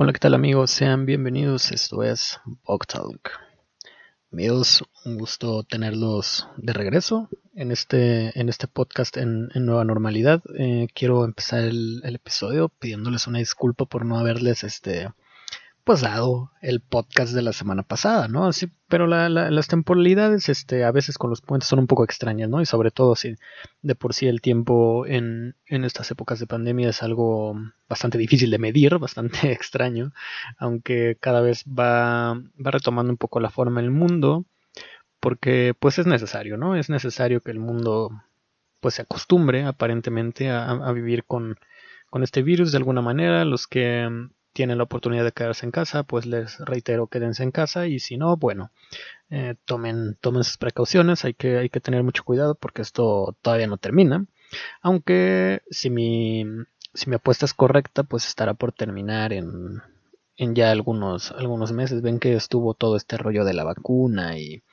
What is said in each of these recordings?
Hola, ¿qué tal amigos? Sean bienvenidos. Esto es Bog Talk. Amigos, un gusto tenerlos de regreso en este, en este podcast en, nueva normalidad. Eh, quiero empezar el, el, episodio pidiéndoles una disculpa por no haberles este, dado el podcast de la semana pasada, ¿no? Así, pero las temporalidades, este, a veces con los puentes son un poco extrañas, ¿no? Y sobre todo si de por sí el tiempo en, en estas épocas de pandemia es algo bastante difícil de medir, bastante extraño, aunque cada vez va, retomando un poco la forma el mundo, porque pues es necesario, ¿no? Es necesario que el mundo pues se acostumbre aparentemente a, a vivir con, con este virus de alguna manera, los que tienen la oportunidad de quedarse en casa, pues les reitero, quédense en casa y si no, bueno, eh, tomen, tomen sus precauciones, hay que, hay que tener mucho cuidado porque esto todavía no termina. Aunque si mi, si mi apuesta es correcta, pues estará por terminar en, en ya algunos, algunos meses. Ven que estuvo todo este rollo de la vacuna y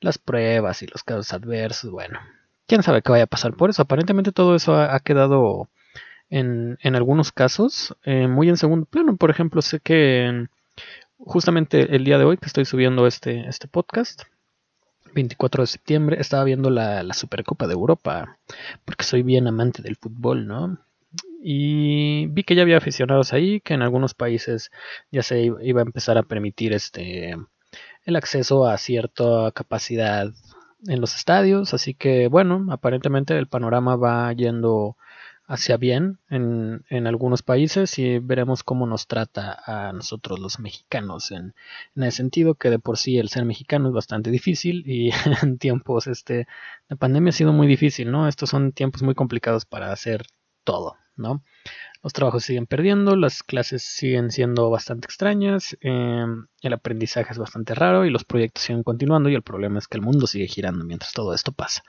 las pruebas y los casos adversos. Bueno, quién sabe qué vaya a pasar por eso. Aparentemente todo eso ha quedado en, algunos casos eh, muy en segundo plano. Por ejemplo, sé que justamente el día de hoy que estoy subiendo este, este podcast, 24 de septiembre, estaba viendo la, la Supercopa de Europa, porque soy bien amante del fútbol, ¿no? y vi que ya había aficionados ahí, que en algunos países ya se iba a empezar a permitir este el acceso a cierta capacidad en los estadios, así que bueno, aparentemente el panorama va yendo hacia bien en, en, algunos países y veremos cómo nos trata a nosotros los mexicanos en, en, el sentido que de por sí el ser mexicano es bastante difícil y en tiempos este de pandemia ha sido muy difícil, ¿no? Estos son tiempos muy complicados para hacer todo, ¿no? Los trabajos siguen perdiendo, las clases siguen siendo bastante extrañas, eh, el aprendizaje es bastante raro y los proyectos siguen continuando y el problema es que el mundo sigue girando mientras todo esto pasa.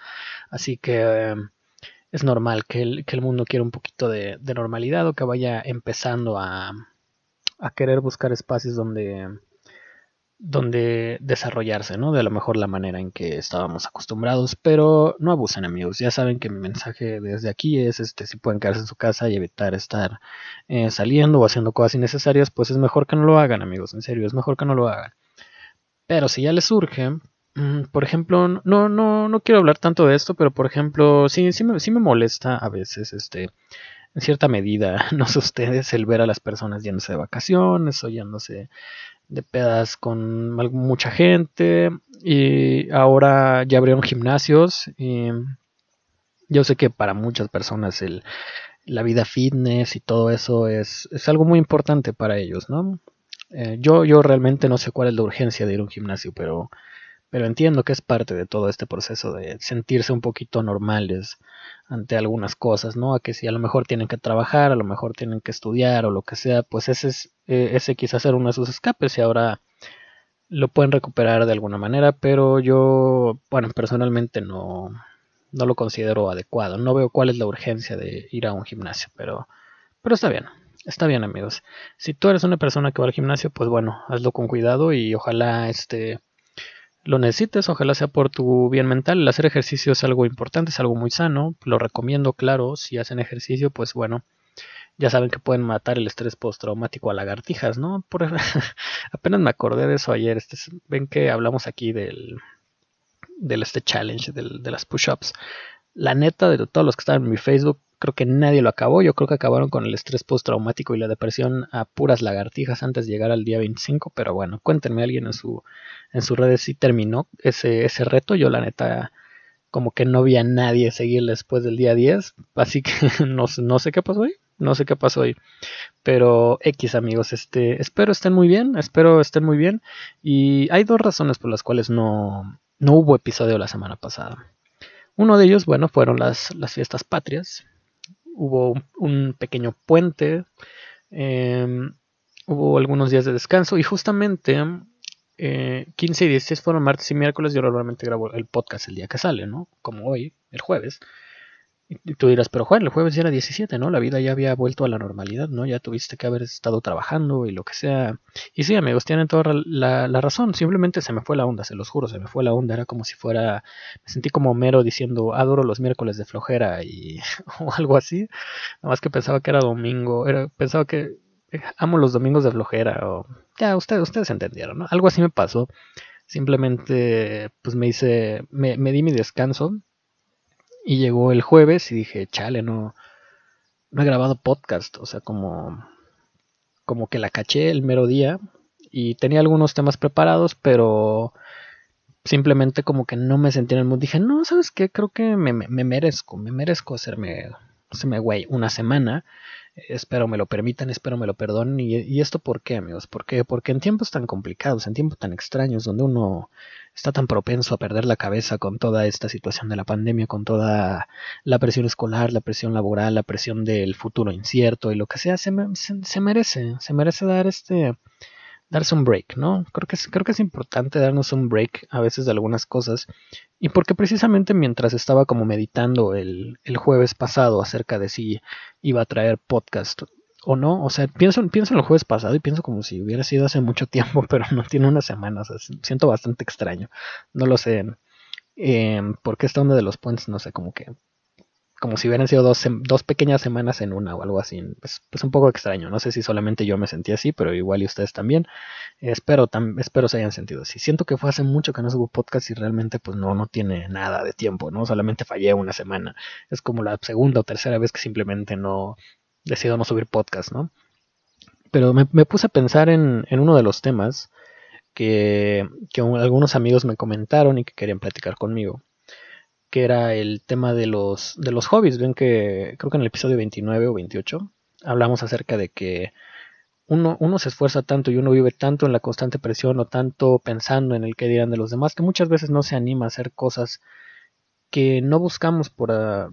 Así que... Eh, es normal que el, que el mundo quiera un poquito de, normalidad o que vaya empezando a, a querer buscar espacios donde, donde desarrollarse, ¿no? De a lo mejor la manera en que estábamos acostumbrados, pero no abusen amigos, ya saben que mi mensaje desde aquí es, este, si pueden quedarse en su casa y evitar estar eh, saliendo o haciendo cosas innecesarias, pues es mejor que no lo hagan amigos, en serio, es mejor que no lo hagan. Pero si ya les surge, por ejemplo, no, no, no quiero hablar tanto de esto, pero por ejemplo, sí, sí me, sí me molesta a veces, este, en cierta medida, no sé ustedes, el ver a las personas yéndose de vacaciones o yéndose de pedas con mucha gente y ahora ya abrieron gimnasios yo sé que para muchas personas el, la vida fitness y todo eso es, es algo muy importante para ellos, ¿no? Eh, yo, yo realmente no sé cuál es la urgencia de ir a un gimnasio, pero pero entiendo que es parte de todo este proceso de sentirse un poquito normales ante algunas cosas, ¿no? A que si a lo mejor tienen que trabajar, a lo mejor tienen que estudiar o lo que sea, pues ese es eh, ese quizás ser uno de sus escapes y ahora lo pueden recuperar de alguna manera, pero yo, bueno, personalmente no, no lo considero adecuado. No veo cuál es la urgencia de ir a un gimnasio, pero, pero está bien. Está bien, amigos. Si tú eres una persona que va al gimnasio, pues bueno, hazlo con cuidado y ojalá este lo necesites, ojalá sea por tu bien mental. El hacer ejercicio es algo importante, es algo muy sano, lo recomiendo, claro, si hacen ejercicio, pues bueno, ya saben que pueden matar el estrés postraumático a lagartijas, ¿no? Por, apenas me acordé de eso ayer, este, ven que hablamos aquí del, este challenge, de las push-ups. La neta, de todos los que estaban en mi Facebook, creo que nadie lo acabó. Yo creo que acabaron con el estrés postraumático y la depresión a puras lagartijas antes de llegar al día 25. Pero bueno, cuéntenme alguien en su en sus redes si terminó ese, ese reto. Yo la neta como que no vi a nadie seguir después del día 10. Así que no, no sé qué pasó ahí. No sé qué pasó ahí. Pero X amigos, este, espero estén muy bien. Espero estén muy bien. Y hay dos razones por las cuales no, no hubo episodio la semana pasada. Uno de ellos, bueno, fueron las, las fiestas patrias hubo un pequeño puente, em, hubo algunos días de descanso y justamente 15 eh, y 16 fueron martes y miércoles. Yo normalmente grabo el podcast el día que sale, ¿no? Como hoy, el jueves. Y tú dirás, pero Juan, el jueves ya era 17, ¿no? La vida ya había vuelto a la normalidad, ¿no? Ya tuviste que haber estado trabajando y lo que sea. Y sí, amigos, tienen toda la, razón. Simplemente se me fue la onda, se los juro, se me fue la onda. Era como si fuera. Me sentí como mero diciendo, adoro los miércoles de flojera y. o algo así. Nada más que pensaba que era domingo. Era, pensaba que amo los domingos de flojera o ya ustedes ustedes entendieron, ¿no? Algo así me pasó. Simplemente pues me hice me, me di mi descanso y llegó el jueves y dije, "Chale, no no he grabado podcast", o sea, como como que la caché el mero día y tenía algunos temas preparados, pero simplemente como que no me sentí en el mood. Dije, no, ¿sabes qué? Creo que me, me merezco, me merezco hacerme, hacerme güey una semana espero me lo permitan, espero me lo perdonen. ¿Y, esto por qué, amigos? ¿Por qué? Porque en tiempos tan complicados, en tiempos tan extraños, donde uno está tan propenso a perder la cabeza con toda esta situación de la pandemia, con toda la presión escolar, la presión laboral, la presión del futuro incierto y lo que sea, se, se merece, se merece dar este darse un break, ¿no? Creo que, creo que es importante darnos un break a veces de algunas cosas. Y porque precisamente mientras estaba como meditando el, el jueves pasado acerca de si iba a traer podcast o no, o sea, pienso, pienso en el jueves pasado y pienso como si hubiera sido hace mucho tiempo, pero no tiene unas semanas, siento bastante extraño. No lo sé. Porque esta onda de los puentes, no sé, como que como si hubieran sido dos, dos pequeñas semanas en una o algo así. Pues, pues, un poco extraño. No sé si solamente yo me sentí así, pero igual y ustedes también. espero, espero se hayan sentido así. Siento que fue hace mucho que no subo podcast y realmente pues no, no tiene nada de tiempo, ¿no? Solamente fallé una semana. Es como la segunda o tercera vez que simplemente no decido no subir podcast, ¿no? Pero me, puse a pensar en, en, uno de los temas que, que algunos amigos me comentaron y que querían platicar conmigo que era el tema de los, de los hobbies. Ven que creo que en el episodio 29 o 28 hablamos acerca de que uno, uno se esfuerza tanto y uno vive tanto en la constante presión o tanto pensando en el que dirán de los demás que muchas veces no se anima a hacer cosas que no buscamos por, ah,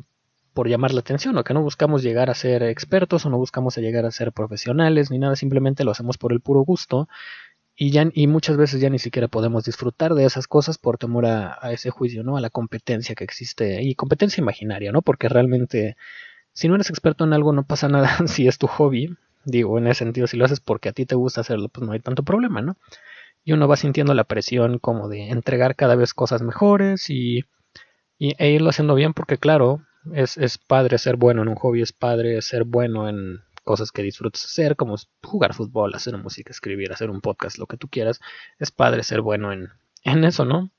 por llamar la atención o que no buscamos llegar a ser expertos o no buscamos llegar a ser profesionales ni nada, simplemente lo hacemos por el puro gusto y, ya, y muchas veces ya ni siquiera podemos disfrutar de esas cosas por temor a, ese juicio, ¿no? A la competencia que existe y competencia imaginaria, ¿no? Porque realmente si no eres experto en algo no pasa nada si es tu hobby, digo, en ese sentido, si lo haces porque a ti te gusta hacerlo, pues no hay tanto problema, ¿no? Y uno va sintiendo la presión como de entregar cada vez cosas mejores y, y e irlo haciendo bien porque claro, es, es padre ser bueno en un hobby, es padre ser bueno en cosas que disfrutas hacer, como jugar fútbol, hacer música, escribir, hacer un podcast, lo que tú quieras, es padre ser bueno en, en eso, ¿no?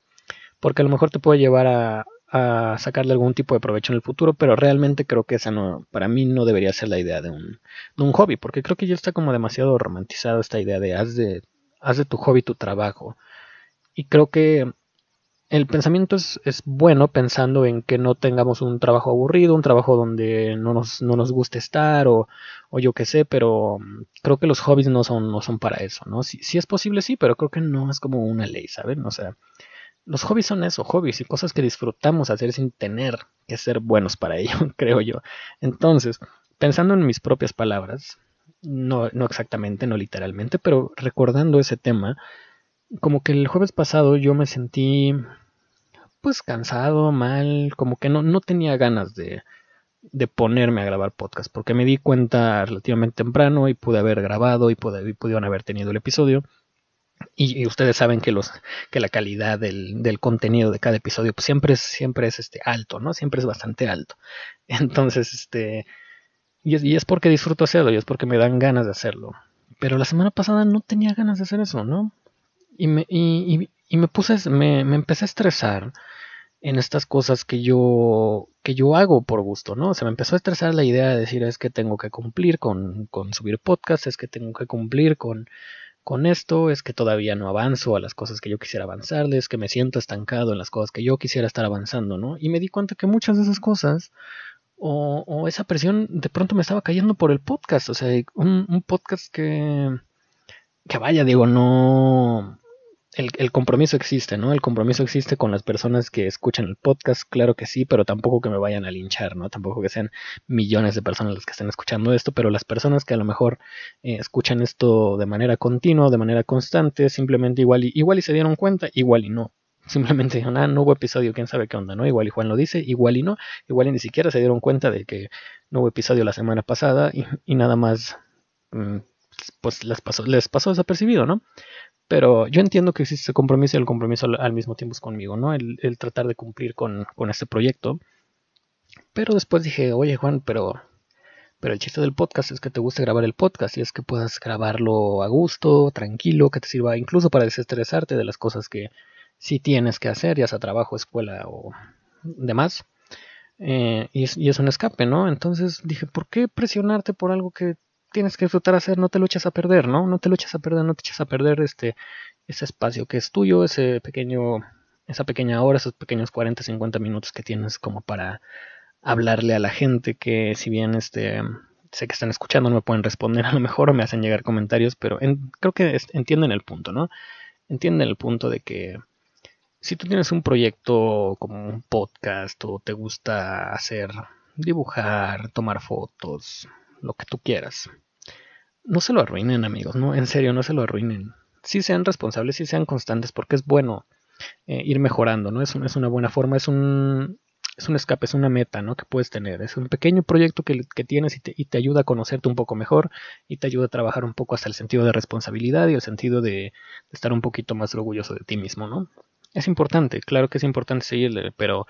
Porque a lo mejor te puede llevar a, a sacarle algún tipo de provecho en el futuro, pero realmente creo que esa no, para mí no debería ser la idea de un, de un hobby, porque creo que ya está como demasiado romantizado esta idea de haz de, haz de tu hobby tu trabajo. Y creo que el pensamiento es, es, bueno pensando en que no tengamos un trabajo aburrido, un trabajo donde no nos, no nos guste estar o, o yo qué sé, pero mm, creo que los hobbies no son, no son para eso, ¿no? Si, es posible, sí, pero creo que no es como una ley, ¿saben? O sea, los hobbies son eso, hobbies y cosas que disfrutamos hacer sin tener que ser buenos para ello, creo yo. Entonces, pensando en mis propias palabras, no, no exactamente, no literalmente, pero recordando ese tema, como que el jueves pasado yo me sentí pues cansado, mal, como que no, no tenía ganas de, de ponerme a grabar podcast, porque me di cuenta relativamente temprano y pude haber grabado y, pude, pudieron haber tenido el episodio. Y, ustedes saben que los que la calidad del, del, contenido de cada episodio pues siempre es siempre es este alto no siempre es bastante alto. Entonces este y es, y es porque disfruto hacerlo y es porque me dan ganas de hacerlo. Pero la semana pasada no tenía ganas de hacer eso no y me, y, y, me puse, me, me, empecé a estresar en estas cosas que yo, que yo hago por gusto, ¿no? Se me empezó a estresar la idea de decir es que tengo que cumplir con, con subir podcast, es que tengo que cumplir con, con esto, es que todavía no avanzo a las cosas que yo quisiera avanzarles, es que me siento estancado en las cosas que yo quisiera estar avanzando, ¿no? Y me di cuenta que muchas de esas cosas o, o esa presión de pronto me estaba cayendo por el podcast, o sea, un, un podcast que, que vaya, digo, no, el, compromiso existe, ¿no? El compromiso existe con las personas que escuchan el podcast, claro que sí, pero tampoco que me vayan a linchar, ¿no? Tampoco que sean millones de personas las que estén escuchando esto, pero las personas que a lo mejor eh, escuchan esto de manera continua, de manera constante, simplemente igual y, igual y se dieron cuenta, igual y no. Simplemente dijeron, ah, no hubo episodio, quién sabe qué onda, ¿no? Igual y Juan lo dice, igual y no, igual y ni siquiera se dieron cuenta de que no hubo episodio la semana pasada y, nada más, mm, pues les pasó, les pasó desapercibido, ¿no? Pero yo entiendo que existe ese compromiso y el compromiso al, mismo tiempo es conmigo, ¿no? El, tratar de cumplir con, este proyecto. Pero después dije, oye Juan, pero el chiste del podcast es que te guste grabar el podcast y es que puedas grabarlo a gusto, tranquilo, que te sirva incluso para desestresarte de las cosas que sí tienes que hacer, ya sea trabajo, escuela o demás. Eh, y, y, es, un escape, ¿no? Entonces dije, ¿por qué presionarte por algo que tienes que disfrutar hacer? No te lo echas a perder, ¿no? No te lo echas a perder, no te echas a perder este, ese espacio que es tuyo, ese pequeño, esa pequeña hora, esos pequeños 40, 50 minutos que tienes como para hablarle a la gente que si bien este sé que están escuchando no me pueden responder a lo mejor o me hacen llegar comentarios, pero creo que entienden el punto, ¿no? Entienden el punto de que si tú tienes un proyecto como un podcast o te gusta hacer dibujar, tomar fotos, lo que tú quieras, no se lo arruinen, amigos, no, en serio, no se lo arruinen. Sí sean responsables, sí sean constantes, porque es bueno eh, ir mejorando, ¿no? Es, es una buena forma, es un, es un escape, es una meta, ¿no? Que puedes tener. Es un pequeño proyecto que, tienes y te, ayuda a conocerte un poco mejor y te ayuda a trabajar un poco hasta el sentido de responsabilidad y el sentido de, estar un poquito más orgulloso de ti mismo, ¿no? Es importante, claro que es importante seguirle, pero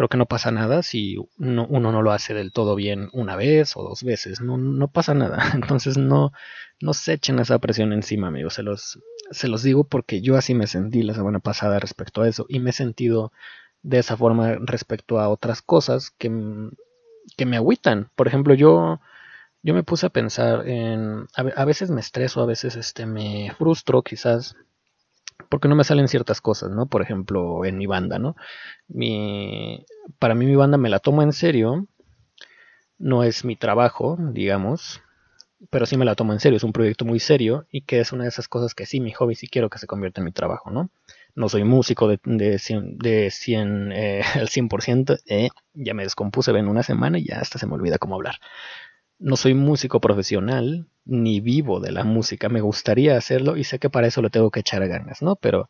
creo que no pasa nada si uno, no lo hace del todo bien una vez o dos veces, no, no pasa nada. Entonces no, no se echen esa presión encima, amigos. Se los, se los digo porque yo así me sentí la semana pasada respecto a eso y me he sentido de esa forma respecto a otras cosas que, que me agüitan. Por ejemplo, yo, yo me puse a pensar en... A, veces me estreso, a veces este, me frustro quizás porque no me salen ciertas cosas, ¿no? Por ejemplo, en mi banda, ¿no? Mi, para mí mi banda me la tomo en serio, no es mi trabajo, digamos, pero sí me la tomo en serio, es un proyecto muy serio y que es una de esas cosas que sí, mi hobby sí quiero que se convierta en mi trabajo, ¿no? no soy músico de, de 100, de 100 eh, al 100%, eh, ya me descompuse en una semana y ya hasta se me olvida cómo hablar. No soy músico profesional, ni vivo de la música, me gustaría hacerlo y sé que para eso le tengo que echar ganas, ¿no? Pero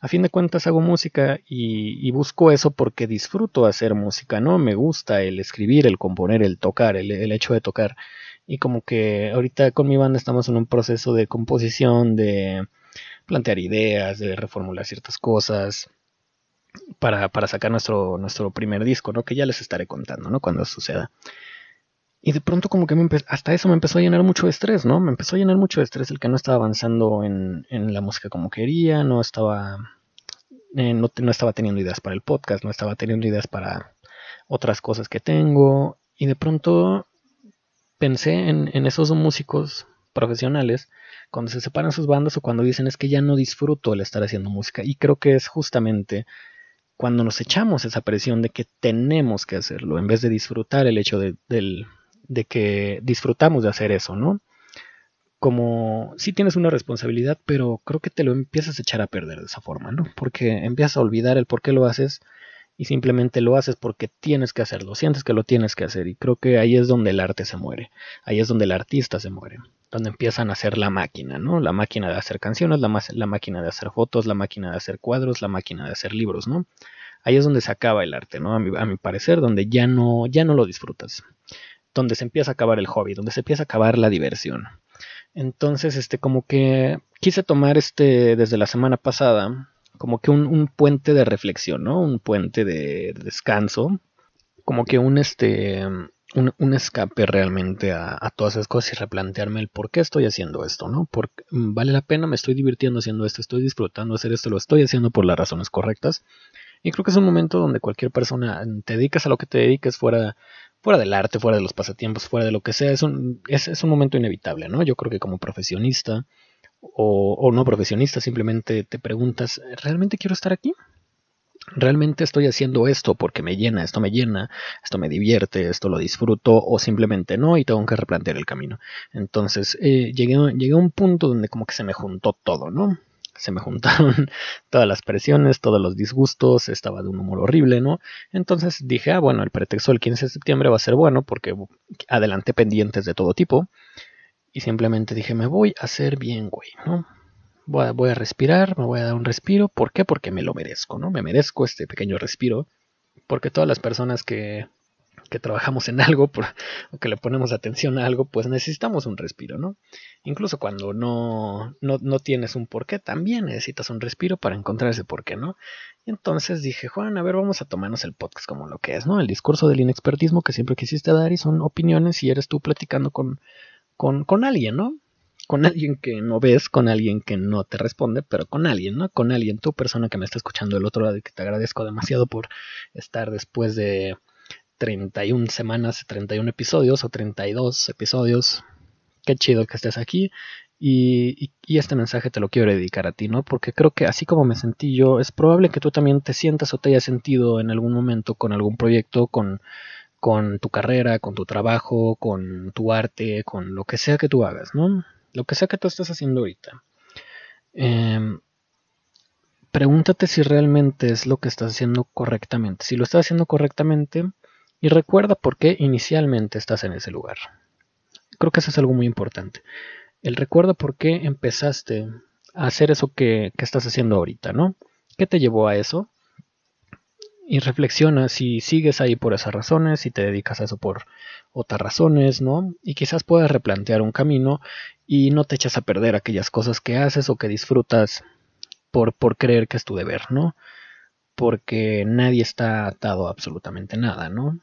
a fin de cuentas hago música y, busco eso porque disfruto hacer música, ¿no? Me gusta el escribir, el componer, el tocar, el, el hecho de tocar. Y como que ahorita con mi banda estamos en un proceso de composición, de plantear ideas, de reformular ciertas cosas para, para sacar nuestro, nuestro primer disco, ¿no? Que ya les estaré contando, ¿no? Cuando suceda. Y de pronto como que me hasta eso me empezó a llenar mucho de estrés, ¿no? Me empezó a llenar mucho de estrés el que no estaba avanzando en, en la música como quería, no estaba, eh, no, no, estaba teniendo ideas para el podcast, no estaba teniendo ideas para otras cosas que tengo. Y de pronto pensé en, en esos músicos profesionales cuando se separan sus bandas o cuando dicen es que ya no disfruto el estar haciendo música. Y creo que es justamente cuando nos echamos esa presión de que tenemos que hacerlo, en vez de disfrutar el hecho de, de que disfrutamos de hacer eso, ¿no? Como si tienes una responsabilidad, pero creo que te lo empiezas a echar a perder de esa forma, ¿no? Porque empiezas a olvidar el por qué lo haces y simplemente lo haces porque tienes que hacerlo, sientes que lo tienes que hacer y creo que ahí es donde el arte se muere, ahí es donde el artista se muere, donde empiezan a hacer la máquina, ¿no? La máquina de hacer canciones, la, la máquina de hacer fotos, la máquina de hacer cuadros, la máquina de hacer libros, ¿no? Ahí es donde se acaba el arte, ¿no? A mi, a mi parecer, donde ya no, ya no lo disfrutas, donde se empieza a acabar el hobby, donde se empieza a acabar la diversión. Entonces, este, como que quise tomar este desde la semana pasada como que un, puente de reflexión, ¿no? Un puente de, descanso, como que un, este, un, escape realmente a, todas esas cosas y replantearme el por qué estoy haciendo esto, ¿no? Porque vale la pena, me estoy divirtiendo haciendo esto, estoy disfrutando hacer esto, lo estoy haciendo por las razones correctas. Y creo que es un momento donde cualquier persona te dedicas a lo que te dediques fuera, fuera del arte, fuera de los pasatiempos, fuera de lo que sea, es un, es, un momento inevitable, ¿no? Yo creo que como profesionista, o, no profesionista, simplemente te preguntas, ¿realmente quiero estar aquí? ¿Realmente estoy haciendo esto porque me llena, esto me llena, esto me divierte, esto lo disfruto o simplemente no y tengo que replantear el camino? Entonces eh, llegué, llegué a un punto donde como que se me juntó todo, ¿no? Se me juntaron todas las presiones, todos los disgustos, estaba de un humor horrible, ¿no? Entonces dije, ah, bueno, el pretexto del 15 de septiembre va a ser bueno porque adelanté pendientes de todo tipo y simplemente dije, me voy a hacer bien, güey, ¿no? Voy a, voy a respirar, me voy a dar un respiro. ¿Por qué? Porque me lo merezco, ¿no? Me merezco este pequeño respiro. Porque todas las personas que, que trabajamos en algo o que le ponemos atención a algo, pues necesitamos un respiro, ¿no? Incluso cuando no, no, no tienes un porqué, también necesitas un respiro para encontrar ese porqué, ¿no? Y entonces dije, Juan, a ver, vamos a tomarnos el podcast como lo que es, ¿no? El discurso del inexpertismo que siempre quisiste dar y son opiniones y eres tú platicando con, con, con alguien, ¿no? con alguien que no ves, con alguien que no te responde, pero con alguien, ¿no? Con alguien, tu persona que me está escuchando del otro lado y que te agradezco demasiado por estar después de 31 semanas, 31 episodios o 32 episodios. Qué chido que estés aquí. Y, este mensaje te lo quiero dedicar a ti, ¿no? Porque creo que así como me sentí yo, es probable que tú también te sientas o te hayas sentido en algún momento con algún proyecto, con, con tu carrera, con tu trabajo, con tu arte, con lo que sea que tú hagas, ¿no? lo que sea que tú estés haciendo ahorita, em, pregúntate si realmente es lo que estás haciendo correctamente. Si lo estás haciendo correctamente, y recuerda por qué inicialmente estás en ese lugar. Creo que eso es algo muy importante. El recuerda por qué empezaste a hacer eso que, estás haciendo ahorita, ¿no? ¿Qué te llevó a eso? y reflexiona si sigues ahí por esas razones, si te dedicas a eso por otras razones, ¿no? Y quizás puedas replantear un camino y no te echas a perder aquellas cosas que haces o que disfrutas por, por creer que es tu deber, ¿no? Porque nadie está atado a absolutamente nada, ¿no?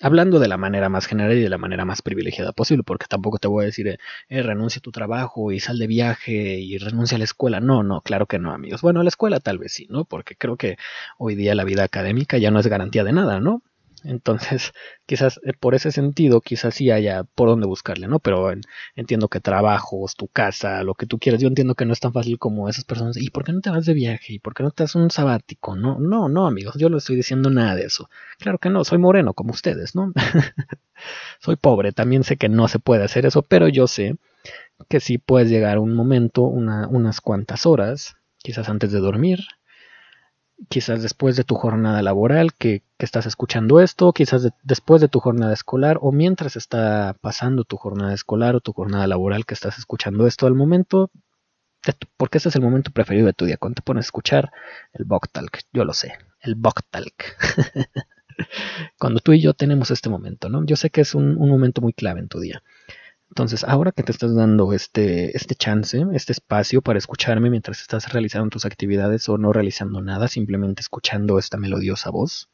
Hablando de la manera más general y de la manera más privilegiada posible, porque tampoco te voy a decir, eh, eh, renuncia a tu trabajo y sal de viaje y renuncia a la escuela. No, no, claro que no, amigos. Bueno, a la escuela tal vez sí, ¿no? Porque creo que hoy día la vida académica ya no es garantía de nada, ¿no? Entonces, quizás eh, por ese sentido, quizás sí haya por dónde buscarle, ¿no? Pero entiendo que trabajos, tu casa, lo que tú quieras, yo entiendo que no es tan fácil como esas personas. ¿Y por qué no te vas de viaje? ¿Y por qué no te das un sabático? No, no, no, amigos, yo no estoy diciendo nada de eso. Claro que no, soy moreno como ustedes, ¿no? soy pobre, también sé que no se puede hacer eso, pero yo sé que sí puedes llegar un momento, unas cuantas horas, quizás antes de dormir, quizás después de tu jornada laboral que, estás escuchando esto, quizás después de tu jornada escolar o mientras está pasando tu jornada escolar o tu jornada laboral que estás escuchando esto al momento, porque ese es el momento preferido de tu día, cuando te pones a escuchar el Boktalk, yo lo sé, el Boktalk. cuando tú y yo tenemos este momento, ¿no? Yo sé que es un momento muy clave en tu día. Entonces, ahora que te estás dando este, este chance, este espacio para escucharme mientras estás realizando tus actividades o no realizando nada, simplemente escuchando esta melodiosa voz,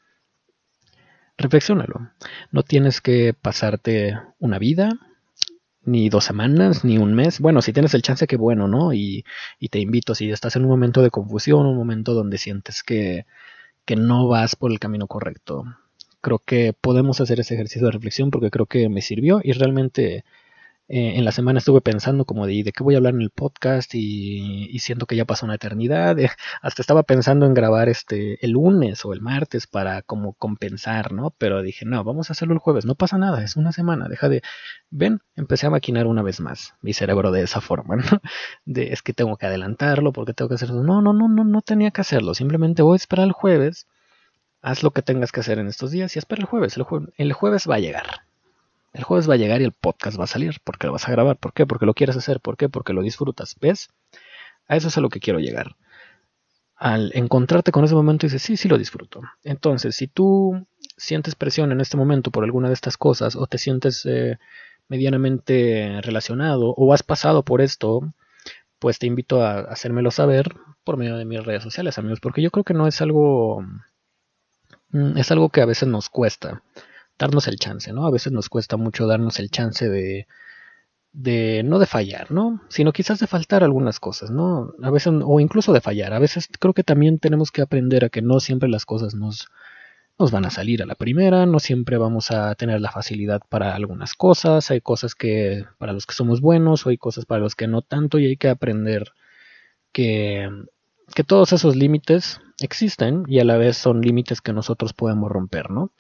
reflexionalo. No tienes que pasarte una vida, ni dos semanas, ni un mes. Bueno, si tienes el chance, qué bueno, ¿no? Y, y te invito, si estás en un momento de confusión, un momento donde sientes que, que no vas por el camino correcto, creo que podemos hacer ese ejercicio de reflexión porque creo que me sirvió y realmente eh, en la semana estuve pensando como de, de qué voy a hablar en el podcast y, siento que ya pasó una eternidad. hasta estaba pensando en grabar este el lunes o el martes para como compensar, ¿no? Pero dije, no, vamos a hacerlo el jueves, no pasa nada, es una semana, deja de... Ven, empecé a maquinar una vez más mi cerebro de esa forma, ¿no? De, es que tengo que adelantarlo porque tengo que hacerlo. No, no, no, no, no tenía que hacerlo, simplemente voy a esperar el jueves. Haz lo que tengas que hacer en estos días y espera el jueves. el jueves va a llegar. El jueves va a llegar y el podcast va a salir porque lo vas a grabar. ¿Por qué? Porque lo quieres hacer. ¿Por qué? Porque lo disfrutas. ¿Ves? A eso es a lo que quiero llegar. Al encontrarte con ese momento dices, sí, sí lo disfruto. Entonces, si tú sientes presión en este momento por alguna de estas cosas o te sientes eh, medianamente relacionado o has pasado por esto, pues te invito a hacérmelo saber por medio de mis redes sociales, amigos, porque yo creo que no es algo... Mm, es algo que a veces nos cuesta darnos el chance, ¿no? A veces nos cuesta mucho darnos el chance de, de no de fallar, ¿no? Sino quizás de faltar algunas cosas, ¿no? A veces, o incluso de fallar. A veces creo que también tenemos que aprender a que no siempre las cosas nos, nos van a salir a la primera, no siempre vamos a tener la facilidad para algunas cosas, hay cosas que para los que somos buenos o hay cosas para los que no tanto y hay que aprender que, que todos esos límites existen y a la vez son límites que nosotros podemos romper, ¿no?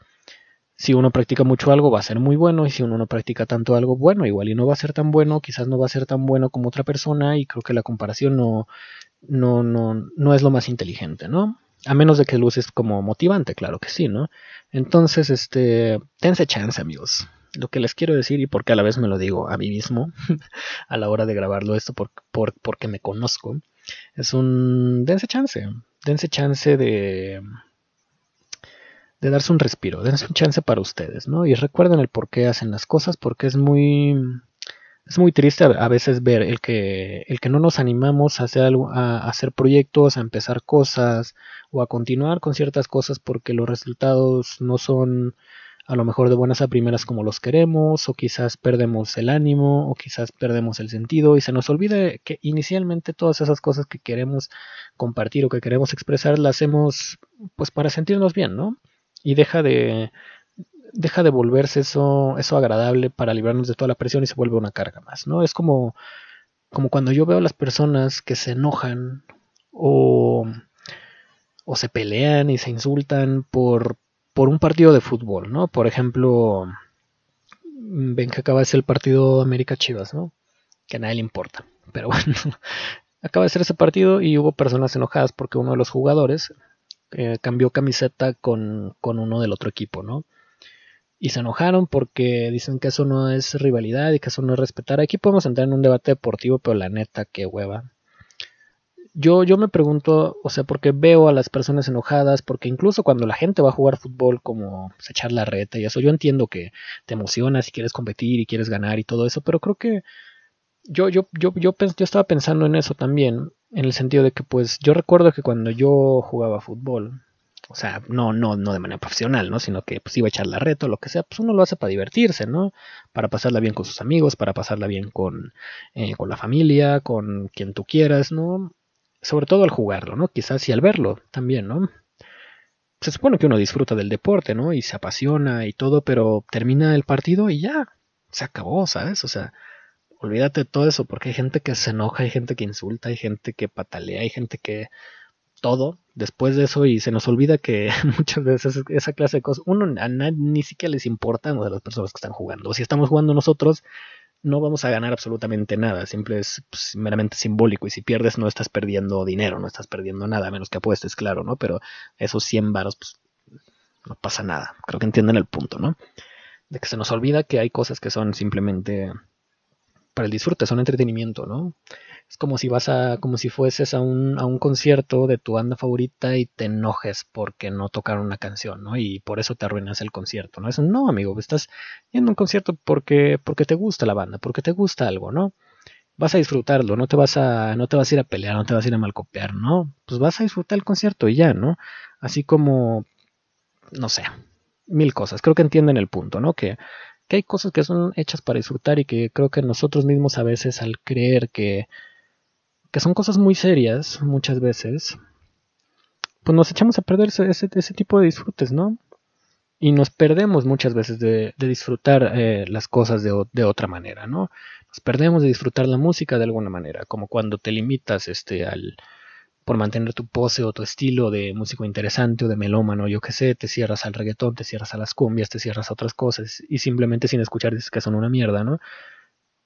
Si uno practica mucho algo va a ser muy bueno y si uno no practica tanto algo, bueno, igual y no va a ser tan bueno, quizás no va a ser tan bueno como otra persona y creo que la comparación no, no, no, no es lo más inteligente, ¿no? A menos de que luces como motivante, claro que sí, ¿no? Entonces, este, tense chance, amigos. Lo que les quiero decir y porque a la vez me lo digo a mí mismo a la hora de grabarlo esto por, por, porque me conozco, es un, dense chance, dense chance de de darse un respiro, dense un chance para ustedes, ¿no? Y recuerden el por qué hacen las cosas, porque es muy es muy triste a, veces ver el que el que no nos animamos a hacer algo, a hacer proyectos, a empezar cosas o a continuar con ciertas cosas porque los resultados no son a lo mejor de buenas a primeras como los queremos, o quizás perdemos el ánimo, o quizás perdemos el sentido, y se nos olvida que inicialmente todas esas cosas que queremos compartir o que queremos expresar las hacemos pues para sentirnos bien, ¿no? Y deja de deja de volverse eso eso agradable para librarnos de toda la presión y se vuelve una carga más, ¿no? Es como como cuando yo veo a las personas que se enojan o o se pelean y se insultan por por un partido de fútbol, ¿no? Por ejemplo, ven que acaba de ser el partido América Chivas, ¿no? Que a nadie le importa. Pero bueno, acaba de ser ese partido y hubo personas enojadas porque uno de los jugadores eh, cambió camiseta con, con uno del otro equipo, ¿no? Y se enojaron porque dicen que eso no es rivalidad y que eso no es respetar. Aquí podemos entrar en un debate deportivo, pero la neta, qué hueva yo, yo me pregunto, o sea, porque veo a las personas enojadas, porque incluso cuando la gente va a jugar fútbol, como pues, echar la reta y eso, yo entiendo que te emocionas y quieres competir y quieres ganar y todo eso, pero creo que yo, yo, yo, yo, yo estaba pensando en eso también, en el sentido de que, pues, yo recuerdo que cuando yo jugaba fútbol, o sea, no, no, no de manera profesional, ¿no? Sino que pues iba a echar la reta o lo que sea, pues uno lo hace para divertirse, ¿no? Para pasarla bien con sus amigos, para pasarla bien con, eh, con la familia, con quien tú quieras, ¿no? sobre todo al jugarlo, ¿no? Quizás y al verlo también, ¿no? Se supone que uno disfruta del deporte, ¿no? Y se apasiona y todo, pero termina el partido y ya, se acabó, ¿sabes? O sea, olvídate de todo eso, porque hay gente que se enoja, hay gente que insulta, hay gente que patalea, hay gente que todo después de eso y se nos olvida que muchas veces esa clase de cosas, uno a nadie, ni siquiera les importa de las personas que están jugando. Si estamos jugando nosotros, no vamos a ganar absolutamente nada, siempre es pues, meramente simbólico y si pierdes no estás perdiendo dinero, no estás perdiendo nada, a menos que apuestes, claro, ¿no? Pero esos 100 varos, pues no pasa nada, creo que entienden el punto, ¿no? De que se nos olvida que hay cosas que son simplemente para el disfrute, son entretenimiento, ¿no? Es como si vas a, como si fueses a un, a un concierto de tu banda favorita y te enojes porque no tocaron una canción, ¿no? Y por eso te arruinas el concierto, ¿no? Es no, amigo, estás yendo a un concierto porque, porque te gusta la banda, porque te gusta algo, ¿no? Vas a disfrutarlo, no te vas a, no te vas a ir a pelear, no te vas a ir a malcopiar, ¿no? Pues vas a disfrutar el concierto y ya, ¿no? Así como, no sé, mil cosas. Creo que entienden el punto, ¿no? Que que hay cosas que son hechas para disfrutar y que creo que nosotros mismos a veces al creer que que son cosas muy serias muchas veces, pues nos echamos a perder ese, ese, tipo de disfrutes, ¿no? Y nos perdemos muchas veces de, disfrutar eh, las cosas de, de, otra manera, ¿no? Nos perdemos de disfrutar la música de alguna manera, como cuando te limitas este, al, por mantener tu pose o tu estilo de músico interesante o de melómano, yo qué sé, te cierras al reggaetón, te cierras a las cumbias, te cierras a otras cosas y simplemente sin escuchar dices que son una mierda, ¿no?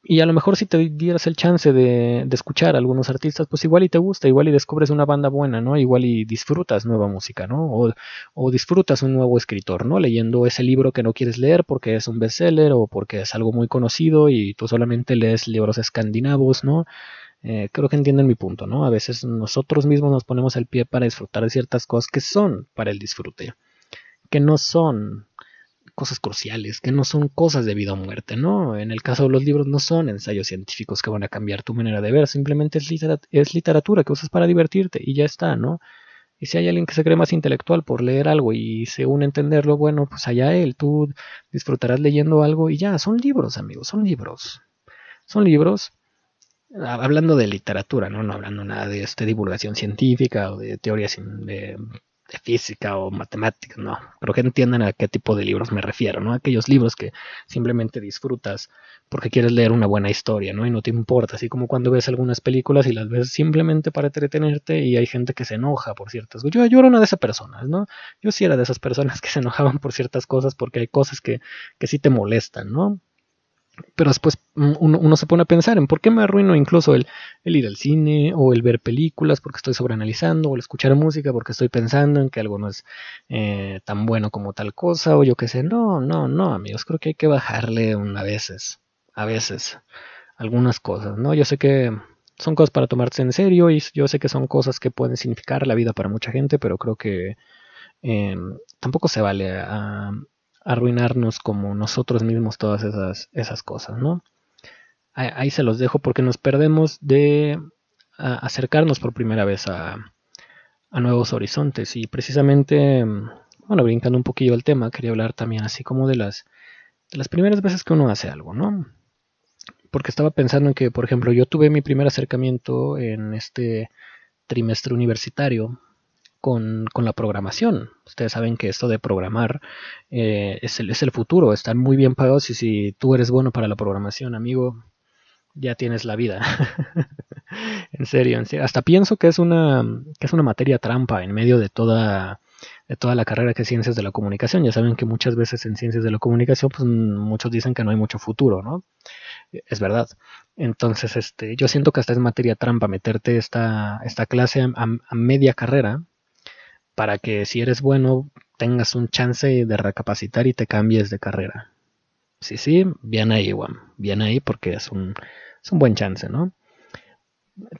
Y a lo mejor si te dieras el chance de, de, escuchar a algunos artistas, pues igual y te gusta, igual y descubres una banda buena, ¿no? Igual y disfrutas nueva música, ¿no? O, o, disfrutas un nuevo escritor, ¿no? Leyendo ese libro que no quieres leer porque es un bestseller o porque es algo muy conocido y tú solamente lees libros escandinavos, ¿no? Eh, creo que entienden mi punto, ¿no? A veces nosotros mismos nos ponemos el pie para disfrutar de ciertas cosas que son para el disfrute, que no son cosas cruciales, que no son cosas de vida o muerte, ¿no? En el caso de los libros no son ensayos científicos que van a cambiar tu manera de ver, simplemente es, es literatura que usas para divertirte y ya está, ¿no? Y si hay alguien que se cree más intelectual por leer algo y según entenderlo, bueno, pues allá él, tú disfrutarás leyendo algo y ya, son libros, amigos, son libros. Son libros, hablando de literatura, ¿no? No hablando nada de este, divulgación científica o de teorías de física o matemáticas, no, pero que entiendan a qué tipo de libros me refiero, ¿no? Aquellos libros que simplemente disfrutas porque quieres leer una buena historia, ¿no? Y no te importa, así como cuando ves algunas películas y las ves simplemente para entretenerte y hay gente que se enoja por ciertas cosas. Yo, yo era una de esas personas, ¿no? Yo sí era de esas personas que se enojaban por ciertas cosas porque hay cosas que, que sí te molestan, ¿no? Pero después mm, uno, se pone a pensar en por qué me arruino incluso el, ir al cine o el ver películas porque estoy sobreanalizando o el escuchar música porque estoy pensando en que algo no es eh, tan bueno como tal cosa o yo qué sé. No, no, no, amigos, creo que hay que bajarle a veces, a veces, algunas cosas, ¿no? Yo sé que son cosas para tomarse en serio y yo sé que son cosas que pueden significar la vida para mucha gente, pero creo que em, tampoco se vale a, arruinarnos como nosotros mismos todas esas, esas cosas, ¿no? Ahí, se los dejo porque nos perdemos de acercarnos por primera vez a, a nuevos horizontes y precisamente, bueno, brincando un poquillo el tema, quería hablar también así como de las, de las primeras veces que uno hace algo, ¿no? Porque estaba pensando en que, por ejemplo, yo tuve mi primer acercamiento en este trimestre universitario con, la programación. Ustedes saben que esto de programar eh, es, el, es, el, futuro, están muy bien pagados y si tú eres bueno para la programación, amigo, ya tienes la vida. en serio, en serio, hasta pienso que es una que es una materia trampa en medio de toda de toda la carrera que es ciencias de la comunicación. Ya saben que muchas veces en ciencias de la comunicación pues muchos dicen que no hay mucho futuro, ¿no? Es verdad. Entonces, este, yo siento que hasta es materia trampa meterte esta, esta clase a media carrera para que si eres bueno tengas un chance de recapacitar y te cambies de carrera. Sí, sí, bien ahí, Juan, bien ahí porque es un, es un buen chance, ¿no?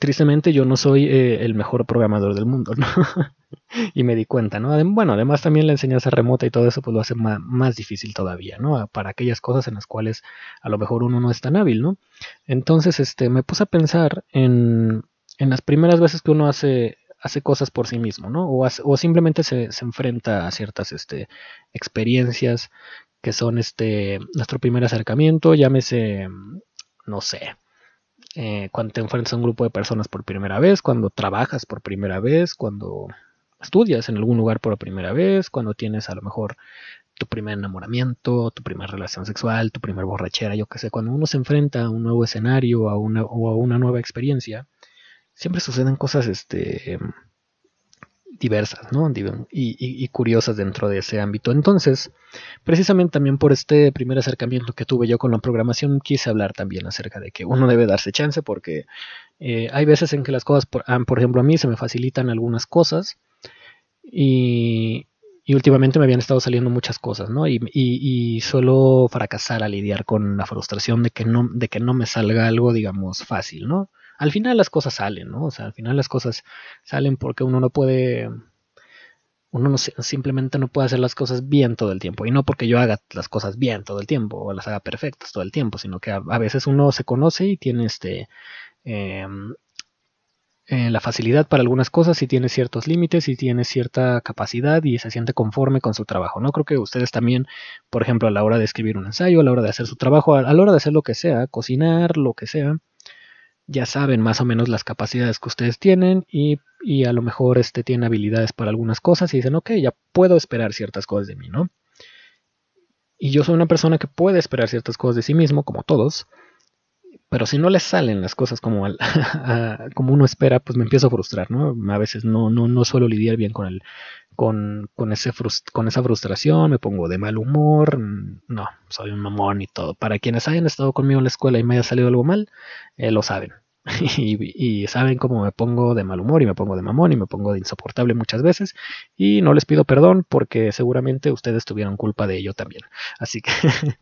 Tristemente yo no soy eh, el mejor programador del mundo, ¿no? y me di cuenta, ¿no? Bueno, además también la enseñanza remota y todo eso pues lo hace más, más, difícil todavía, ¿no? Para aquellas cosas en las cuales a lo mejor uno no es tan hábil, ¿no? Entonces, este, me puse a pensar en, en las primeras veces que uno hace hace cosas por sí mismo, ¿no? O, simplemente se, enfrenta a ciertas este, experiencias que son este, nuestro primer acercamiento, llámese, no sé, eh, cuando te enfrentas a un grupo de personas por primera vez, cuando trabajas por primera vez, cuando estudias en algún lugar por primera vez, cuando tienes a lo mejor tu primer enamoramiento, tu primera relación sexual, tu primer borrachera, yo qué sé, cuando uno se enfrenta a un nuevo escenario o a una nueva experiencia, siempre suceden cosas este, diversas ¿no? y, curiosas dentro de ese ámbito. Entonces, precisamente también por este primer acercamiento que tuve yo con la programación, quise hablar también acerca de que uno debe darse chance porque eh, hay veces en que las cosas, por, ah, por, ejemplo, a mí se me facilitan algunas cosas y, últimamente me habían estado saliendo muchas cosas, ¿no? Y, y, suelo fracasar a lidiar con la frustración de que, no, de que no me salga algo, digamos, fácil, ¿no? Al final las cosas salen, ¿no? O sea, al final las cosas salen porque uno no puede, uno no, simplemente no puede hacer las cosas bien todo el tiempo. Y no porque yo haga las cosas bien todo el tiempo o las haga perfectas todo el tiempo, sino que a, veces uno se conoce y tiene este... Em, eh, la facilidad para algunas cosas y tiene ciertos límites y tiene cierta capacidad y se siente conforme con su trabajo. No creo que ustedes también, por ejemplo, a la hora de escribir un ensayo, a la hora de hacer su trabajo, a la hora de hacer lo que sea, cocinar, lo que sea, ya saben más o menos las capacidades que ustedes tienen y, a lo mejor este, tienen habilidades para algunas cosas y dicen, ok, ya puedo esperar ciertas cosas de mí, ¿no? Y yo soy una persona que puede esperar ciertas cosas de sí mismo, como todos, pero si no les salen las cosas como, como uno espera, pues me empiezo a frustrar, ¿no? A veces no, no, no suelo lidiar bien con, el, con, con, ese con esa frustración, me pongo de mal humor, no, soy un mamón y todo. Para quienes hayan estado conmigo en la escuela y me haya salido algo mal, eh, lo saben. y, saben cómo me pongo de mal humor y me pongo de mamón y me pongo de insoportable muchas veces y no les pido perdón porque seguramente ustedes tuvieron culpa de ello también. Así que,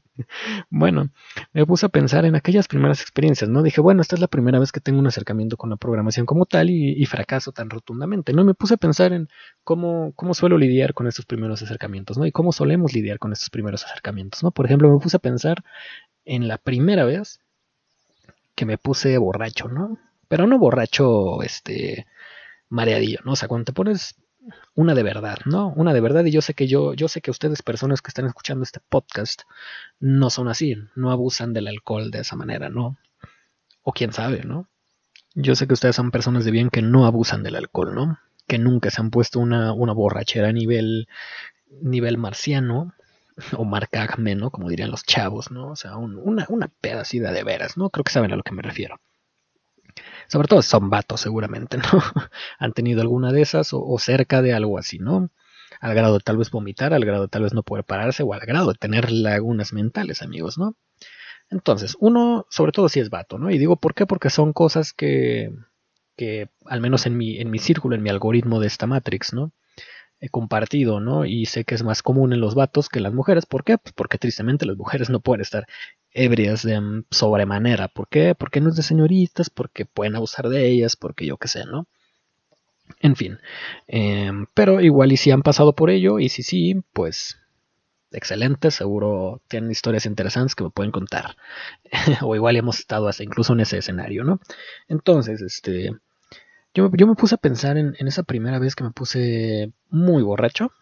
bueno, me puse a pensar en aquellas primeras experiencias, ¿no? Dije, bueno, esta es la primera vez que tengo un acercamiento con la programación como tal y, fracaso tan rotundamente, ¿no? me puse a pensar en cómo, cómo suelo lidiar con estos primeros acercamientos, ¿no? Y cómo solemos lidiar con estos primeros acercamientos, ¿no? Por ejemplo, me puse a pensar en la primera vez que me puse borracho, ¿no? Pero no borracho, este, mareadillo, ¿no? O sea, cuando te pones una de verdad, ¿no? Una de verdad y yo sé que yo, yo sé que ustedes, personas que están escuchando este podcast, no son así, no abusan del alcohol de esa manera, ¿no? O quién sabe, ¿no? Yo sé que ustedes son personas de bien que no abusan del alcohol, ¿no? Que nunca se han puesto una, una borrachera a nivel, nivel marciano, o marcagme, ¿no? Como dirían los chavos, ¿no? O sea, una, una pedacida de veras, ¿no? Creo que saben a lo que me refiero. Sobre todo son vatos, seguramente, ¿no? Han tenido alguna de esas o, cerca de algo así, ¿no? Al grado de tal vez vomitar, al grado de tal vez no poder pararse o al grado de tener lagunas mentales, amigos, ¿no? Entonces, uno, sobre todo si es vato, ¿no? Y digo, ¿por qué? Porque son cosas que, que al menos en mi, en mi círculo, en mi algoritmo de esta Matrix, ¿no? Compartido, ¿no? Y sé que es más común en los vatos que en las mujeres. ¿Por qué? Pues porque tristemente las mujeres no pueden estar ebrias de mm, sobremanera. ¿Por qué? Porque no es de señoritas, porque pueden abusar de ellas, porque yo qué sé, ¿no? En fin, em, pero igual y si han pasado por ello y si sí, pues excelente, seguro tienen historias interesantes que me pueden contar. o igual hemos estado hasta incluso en ese escenario, ¿no? Entonces, este, yo, me puse a pensar en, esa primera vez que me puse muy borracho.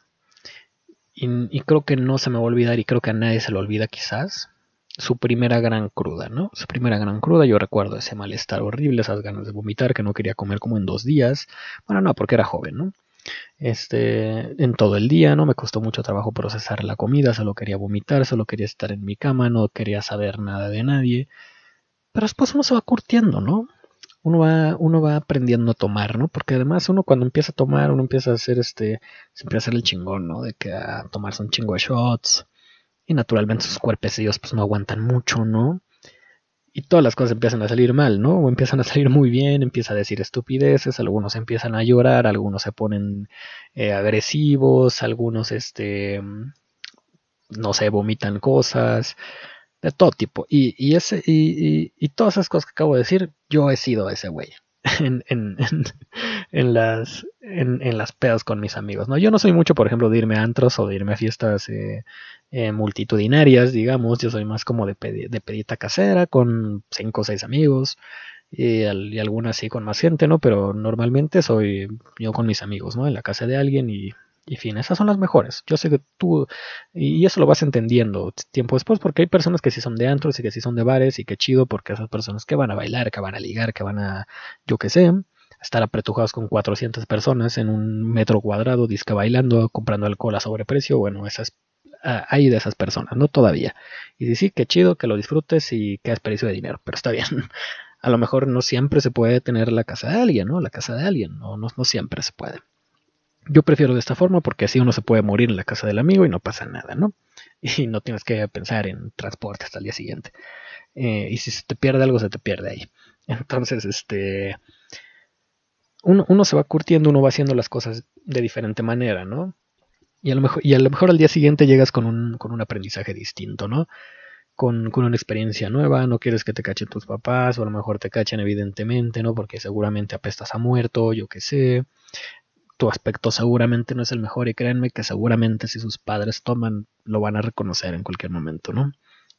Y, y, creo que no se me va a olvidar y creo que a nadie se lo olvida quizás. Su primera gran cruda, ¿no? Su primera gran cruda, yo recuerdo ese malestar horrible, esas ganas de vomitar que no quería comer como en dos días. Bueno, no, porque era joven, ¿no? este, en todo el día, ¿no? Me costó mucho trabajo procesar la comida, solo quería vomitar, solo quería estar en mi cama, no quería saber nada de nadie. Pero después uno se va curtiendo, ¿no? Uno va, uno va aprendiendo a tomar, ¿no? Porque además uno cuando empieza a tomar, uno empieza a hacer este, se empieza a hacer el chingón, ¿no? De que a tomarse un chingo de shots. Y naturalmente sus cuerpecillos pues no aguantan mucho, ¿no? y todas las cosas empiezan a salir mal, ¿no? O empiezan a salir muy bien, empieza a decir estupideces, algunos empiezan a llorar, algunos se ponen eh, agresivos, algunos, este, no sé, vomitan cosas, de todo tipo. Y, y ese, y, y, todas esas cosas que acabo de decir, yo he sido ese güey. En, en, en, las, en, las pedas con mis amigos, ¿no? Yo no soy mucho, por ejemplo, de irme a antros o de irme a fiestas eh, eh, multitudinarias, digamos. Yo soy más como de, de pedita casera con cinco o seis amigos y, y algunas sí con más gente, ¿no? Pero normalmente soy yo con mis amigos, ¿no? En la casa de alguien y, y fin, esas son las mejores. Yo sé que tú, y eso lo vas entendiendo tiempo después, porque hay personas que sí son de antros y que sí son de bares, y qué chido, porque esas personas que van a bailar, que van a ligar, que van a, yo qué sé, estar apretujados con 400 personas en un metro cuadrado, disque bailando, comprando alcohol a sobreprecio, bueno, esas hay de esas personas, no todavía. Y sí, sí, qué chido, que lo disfrutes y que desperdicio de dinero, pero está bien. A lo mejor no siempre se puede tener la casa de alguien, ¿no? La casa de alguien, no, no siempre se puede. Yo prefiero de esta forma porque así uno se puede morir en la casa del amigo y no pasa nada, ¿no? Y no tienes que pensar en transporte hasta el día siguiente. Eh, y si se te pierde algo, se te pierde ahí. Entonces, este. Uno, uno, se va curtiendo, uno va haciendo las cosas de diferente manera, ¿no? Y a lo mejor, y a lo mejor al día siguiente llegas con un, con un aprendizaje distinto, ¿no? Con, con, una experiencia nueva, no quieres que te cachen tus papás, o a lo mejor te cachen evidentemente, ¿no? Porque seguramente apestas a muerto, yo qué sé. Tu aspecto seguramente no es el mejor y créanme que seguramente si sus padres toman, lo van a reconocer en cualquier momento, ¿no?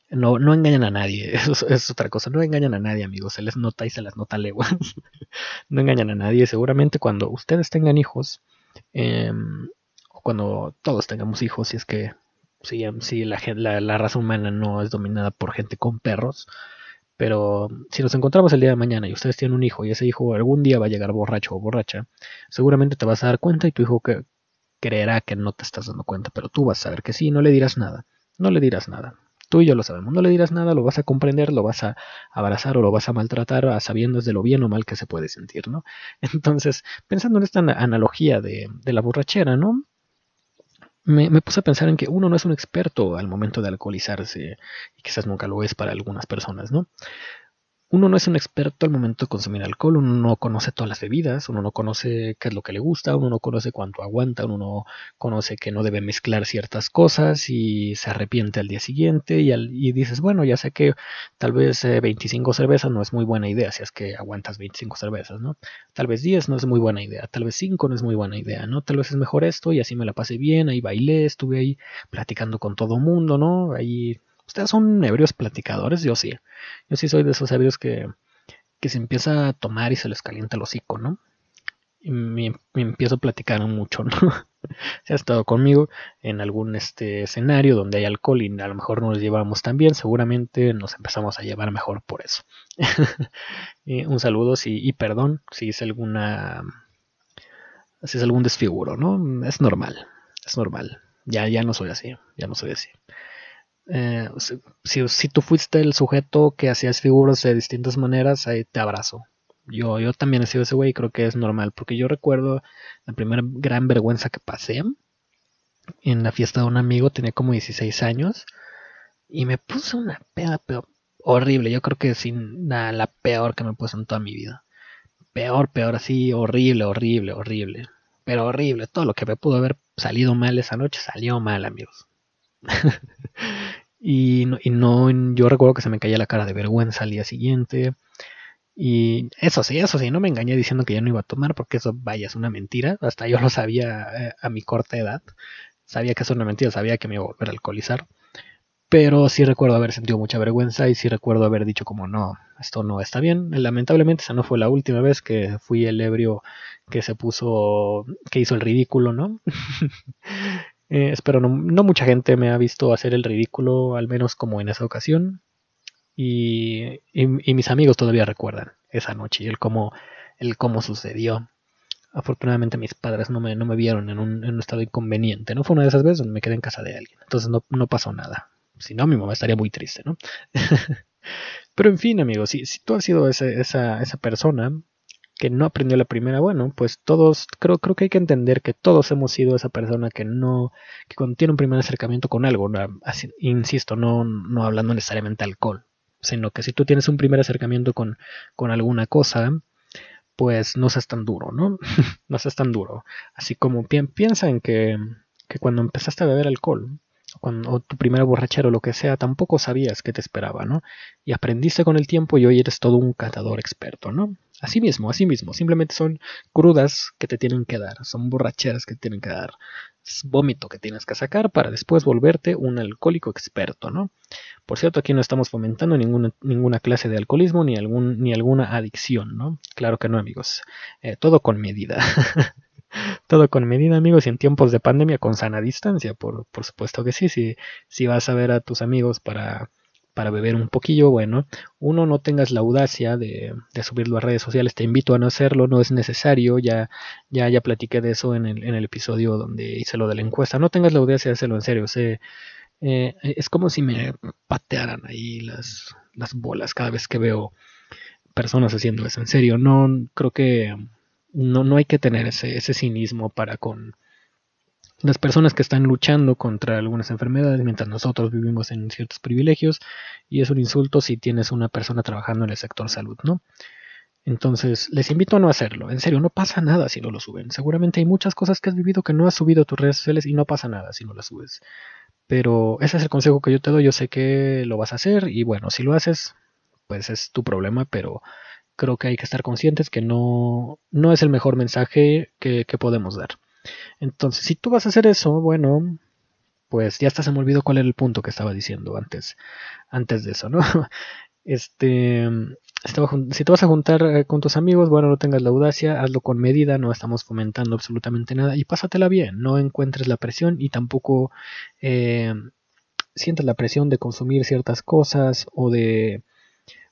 No, no engañan a nadie, eso es, otra cosa, no engañan a nadie, amigos, se les nota y se les nota leguas. no engañan a nadie, seguramente cuando ustedes tengan hijos, eh, cuando todos tengamos hijos, si es que si, si la, la, raza humana no es dominada por gente con perros, pero si nos encontramos el día de mañana y ustedes tienen un hijo y ese hijo algún día va a llegar borracho o borracha, seguramente te vas a dar cuenta y tu hijo que creerá que no te estás dando cuenta, pero tú vas a saber que sí, no le dirás nada, no le dirás nada. Tú y yo lo sabemos, no le dirás nada, lo vas a comprender, lo vas a abrazar o lo vas a maltratar sabiendo de lo bien o mal que se puede sentir, ¿no? Entonces, pensando en esta analogía de, de la borrachera, ¿no? Me, puse a pensar en que uno no es un experto al momento de alcoholizarse, y quizás nunca lo es para algunas personas, ¿no? Uno no es un experto al momento de consumir alcohol, uno no conoce todas las bebidas, uno no conoce qué es lo que le gusta, uno no conoce cuánto aguanta, uno no conoce que no debe mezclar ciertas cosas y se arrepiente al día siguiente y, dices, bueno, ya sé que tal vez 25 eh, cervezas no es muy buena idea si es que aguantas 25 cervezas, ¿no? Tal vez 10 no es muy buena idea, tal vez 5 no es muy buena idea, ¿no? Tal vez es mejor esto y así me la pasé bien, ahí bailé, estuve ahí platicando con todo mundo, ¿no? Ahí ¿Ustedes son ebrios platicadores? Yo sí. Yo sí soy de esos ebrios que, que se empieza a tomar y se les calienta el hocico, ¿no? Y me, empiezo a platicar mucho, ¿no? si ha estado conmigo en algún este escenario donde hay alcohol y a lo mejor no nos llevamos tan bien, seguramente nos empezamos a llevar mejor por eso. un saludo y perdón si es alguna si es algún desfiguro, ¿no? Es normal, es normal. Ya, ya no soy así, ya no soy así. Eh, si, si, tú fuiste el sujeto que hacías figuras de distintas maneras, ahí te abrazo. Yo, yo también he sido ese güey y creo que es normal, porque yo recuerdo la primera gran vergüenza que pasé en la fiesta de un amigo, tenía como 16 años, y me puse una peda horrible, yo creo que sin la peor que me puse en toda mi vida. Peor, peor, así, horrible, horrible, horrible. Pero horrible, todo lo que me pudo haber salido mal esa noche salió mal, amigos. y, no, y no, yo recuerdo que se me caía la cara de vergüenza al día siguiente. Y eso sí, eso sí, no me engañé diciendo que ya no iba a tomar porque eso, vaya, es una mentira. Hasta yo lo sabía eh, a mi corta edad. Sabía que es una mentira, sabía que me iba a volver a alcoholizar. Pero sí recuerdo haber sentido mucha vergüenza y sí recuerdo haber dicho como no, esto no está bien. Lamentablemente esa no fue la última vez que fui el ebrio que se puso, que hizo el ridículo, ¿no? Eh, espero no, mucha gente me ha visto hacer el ridículo, al menos como en esa ocasión. Y, mis amigos todavía recuerdan esa noche y el cómo, el cómo sucedió. Afortunadamente mis padres no me, no me vieron en un, en un, estado inconveniente. No fue una de esas veces donde me quedé en casa de alguien. Entonces no, no pasó nada. Si no, mi mamá estaría muy triste, ¿no? Pero en fin, amigos, si, si tú has sido ese, esa, esa persona que no aprendió la primera, bueno, pues todos, creo, creo que hay que entender que todos hemos sido esa persona que no, que cuando tiene un primer acercamiento con algo, insisto, no, no hablando necesariamente alcohol, sino que si tú tienes un primer acercamiento con, con alguna cosa, pues no seas tan duro, ¿no? no seas tan duro. Así como piensa en que, que cuando empezaste a beber alcohol, o tu primera borrachera o lo que sea, tampoco sabías qué te esperaba, ¿no? Y aprendiste con el tiempo y hoy eres todo un catador experto, ¿no? Así mismo, así mismo. Simplemente son crudas que te tienen que dar, son borracheras que te tienen que dar, vómito que tienes que sacar para después volverte un alcohólico experto, ¿no? Por cierto, aquí no estamos fomentando ninguna, ninguna clase de alcoholismo ni, algún, ni alguna adicción, ¿no? Claro que no, amigos. Eh, todo con medida. todo con medida, amigos, y en tiempos de pandemia con sana distancia, por, por supuesto que sí. Si, si vas a ver a tus amigos para para beber un poquillo, bueno, uno no tengas la audacia de, subirlo a redes sociales, te invito a no hacerlo, no es necesario, ya, ya, ya platiqué de eso en el, en el episodio donde hice lo de la encuesta, no tengas la audacia de hacerlo en serio, eh, es como si me patearan ahí las, las bolas cada vez que veo personas haciendo eso, en serio, no creo que no, no hay que tener ese, ese cinismo para con las personas que están luchando contra algunas enfermedades mientras nosotros vivimos en ciertos privilegios y es un insulto si tienes una persona trabajando en el sector salud, ¿no? Entonces, les invito a no hacerlo. En serio, no pasa nada si no lo suben. Seguramente hay muchas cosas que has vivido que no has subido a tus redes sociales y no pasa nada si no las subes. Pero ese es el consejo que yo te doy. Yo sé que lo vas a hacer y bueno, si lo haces, pues es tu problema, pero creo que hay que estar conscientes que no, no es el mejor mensaje que, que podemos dar. Entonces, si tú vas a hacer eso, bueno, pues ya hasta se me olvidó cuál era el punto que estaba diciendo antes, antes de eso, ¿no? Este, si te vas a juntar eh, con tus amigos, bueno, no tengas la audacia, hazlo con medida, no estamos fomentando absolutamente nada y pásatela bien, no encuentres la presión y tampoco eh, sientas la presión de consumir ciertas cosas o de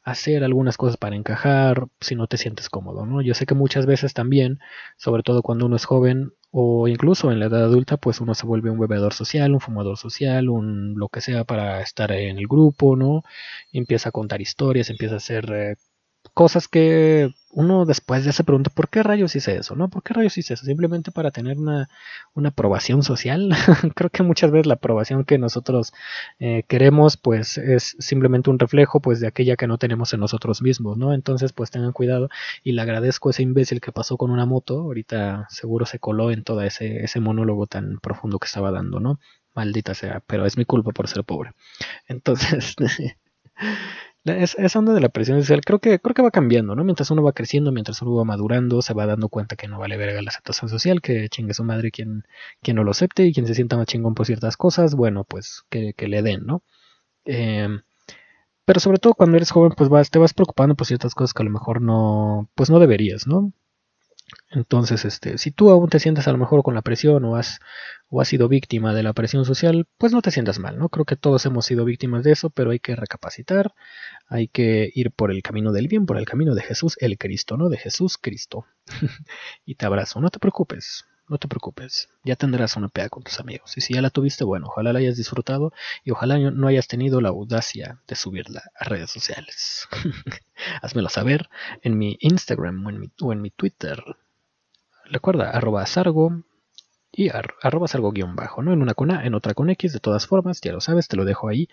hacer algunas cosas para encajar si no te sientes cómodo, ¿no? Yo sé que muchas veces también, sobre todo cuando uno es joven o incluso en la edad adulta, pues uno se vuelve un bebedor social, un fumador social, un lo que sea para estar en el grupo, ¿no? empieza a contar historias, empieza a hacer eh, cosas que uno después ya se pregunta por qué rayos hice eso, ¿no? ¿Por qué rayos hice eso? Simplemente para tener una, una aprobación social. Creo que muchas veces la aprobación que nosotros eh, queremos, pues es simplemente un reflejo, pues de aquella que no tenemos en nosotros mismos, ¿no? Entonces, pues tengan cuidado y le agradezco a ese imbécil que pasó con una moto. Ahorita seguro se coló en todo ese, ese monólogo tan profundo que estaba dando, ¿no? Maldita sea, pero es mi culpa por ser pobre. Entonces, esa onda de la presión social creo que, creo que va cambiando, ¿no? Mientras uno va creciendo, mientras uno va madurando, se va dando cuenta que no vale verga la aceptación social, que chingue su madre quien, quien no lo acepte y quien se sienta más chingón por ciertas cosas, bueno, pues que, le den, ¿no? Em, pero sobre todo cuando eres joven, pues vas, te vas preocupando por ciertas cosas que a lo mejor no, pues no deberías, ¿no? Entonces, este, si tú aún te sientes a lo mejor con la presión o has, o has sido víctima de la presión social, pues no te sientas mal, ¿no? Creo que todos hemos sido víctimas de eso, pero hay que recapacitar, hay que ir por el camino del bien, por el camino de Jesús, el Cristo, ¿no? De Jesús Cristo. y te abrazo, no te preocupes, no te preocupes, ya tendrás una pea con tus amigos. Y si ya la tuviste, bueno, ojalá la hayas disfrutado y ojalá no hayas tenido la audacia de subirla a redes sociales. Házmelo saber en mi Instagram o en mi, o en mi Twitter. Recuerda, arroba sargo y arroba sargo guion bajo, ¿no? En una con A, en otra con X, de todas formas, ya lo sabes, te lo dejo ahí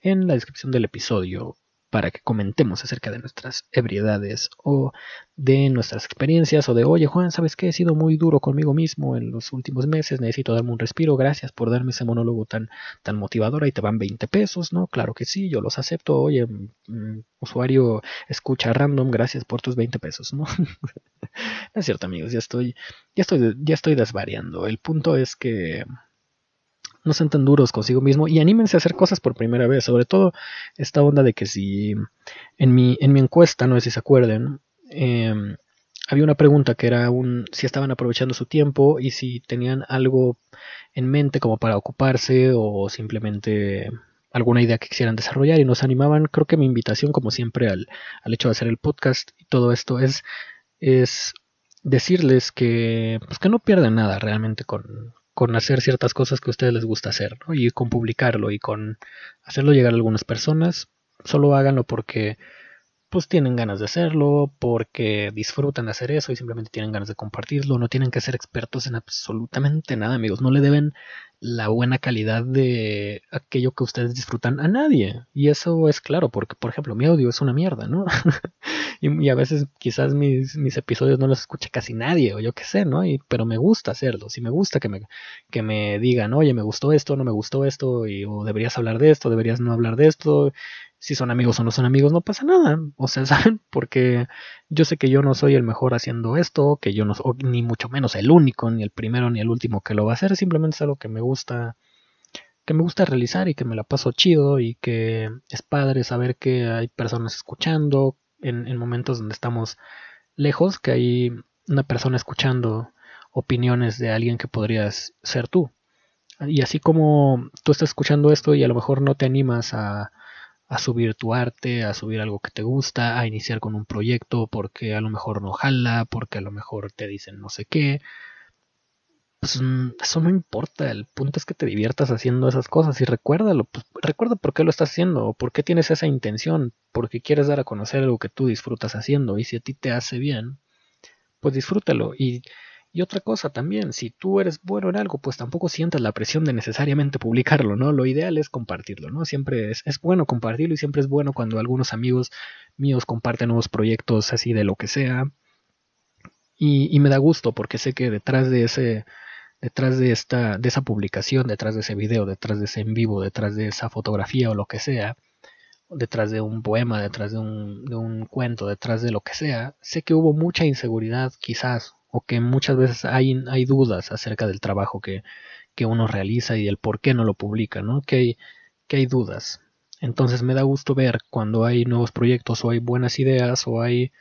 en la descripción del episodio. Para que comentemos acerca de nuestras ebriedades o de nuestras experiencias o de, oye Juan, ¿sabes qué? He sido muy duro conmigo mismo en los últimos meses, necesito darme un respiro, gracias por darme ese monólogo tan, tan motivador, ahí te van 20 pesos, ¿no? Claro que sí, yo los acepto, oye, mm, usuario escucha random, gracias por tus 20 pesos, ¿no? no es cierto amigos, ya estoy, ya estoy, ya estoy desvariando, el punto es que no sean tan duros consigo mismo y anímense a hacer cosas por primera vez. Sobre todo esta onda de que si en mi, en mi encuesta, no sé si se acuerden, em, había una pregunta que era un, si estaban aprovechando su tiempo y si tenían algo en mente como para ocuparse o simplemente alguna idea que quisieran desarrollar y nos animaban. Creo que mi invitación, como siempre, al, al hecho de hacer el podcast y todo esto es, es decirles que, pues que no pierdan nada realmente con, con hacer ciertas cosas que a ustedes les gusta hacer. Y con publicarlo y con hacerlo llegar a algunas personas. Solo háganlo porque pues tienen ganas de hacerlo, porque disfrutan de hacer eso y simplemente tienen ganas de compartirlo. No tienen que ser expertos en absolutamente nada, amigos. No le deben la buena calidad de aquello que ustedes disfrutan a nadie. Y eso es claro, porque por ejemplo mi audio es una mierda, ¿no? y, a veces quizás mis, mis, episodios no los escucha casi nadie, o yo qué sé, ¿no? Y, pero me gusta hacerlo, si me gusta que me, que me digan, oye, me gustó esto, no me gustó esto, y, o deberías hablar de esto, deberías no hablar de esto, si son amigos o no son amigos, no pasa nada. O sea, ¿saben? Porque yo sé que yo no soy el mejor haciendo esto, que yo no soy, ni mucho menos el único, ni el primero, ni el último que lo va a hacer. Simplemente es algo que me gusta, que me gusta realizar y que me la paso chido y que es padre saber que hay personas escuchando en, en momentos donde estamos lejos, que hay una persona escuchando opiniones de alguien que podrías ser tú. Y así como tú estás escuchando esto y a lo mejor no te animas a a subir tu arte, a subir algo que te gusta, a iniciar con un proyecto porque a lo mejor no jala, porque a lo mejor te dicen no sé qué. Pues mm, eso no importa, el punto es que te diviertas haciendo esas cosas y recuérdalo, pues, recuerda por qué lo estás haciendo o por qué tienes esa intención, porque quieres dar a conocer algo que tú disfrutas haciendo y si a ti te hace bien, pues disfrútalo y y otra cosa también, si tú eres bueno en algo, pues tampoco sientas la presión de necesariamente publicarlo, ¿no? Lo ideal es compartirlo, ¿no? Siempre es, es bueno compartirlo y siempre es bueno cuando algunos amigos míos comparten nuevos proyectos así de lo que sea. Y, y me da gusto porque sé que detrás de ese, detrás de esta, de esa publicación, detrás de ese video, detrás de ese en vivo, detrás de esa fotografía o lo que sea, detrás de un poema, detrás de un, de un cuento, detrás de lo que sea, sé que hubo mucha inseguridad quizás o que muchas veces hay, hay dudas acerca del trabajo que, que, uno realiza y el por qué no lo publica, ¿no? Que hay, que hay dudas. Entonces me da gusto ver cuando hay nuevos proyectos o hay buenas ideas o hay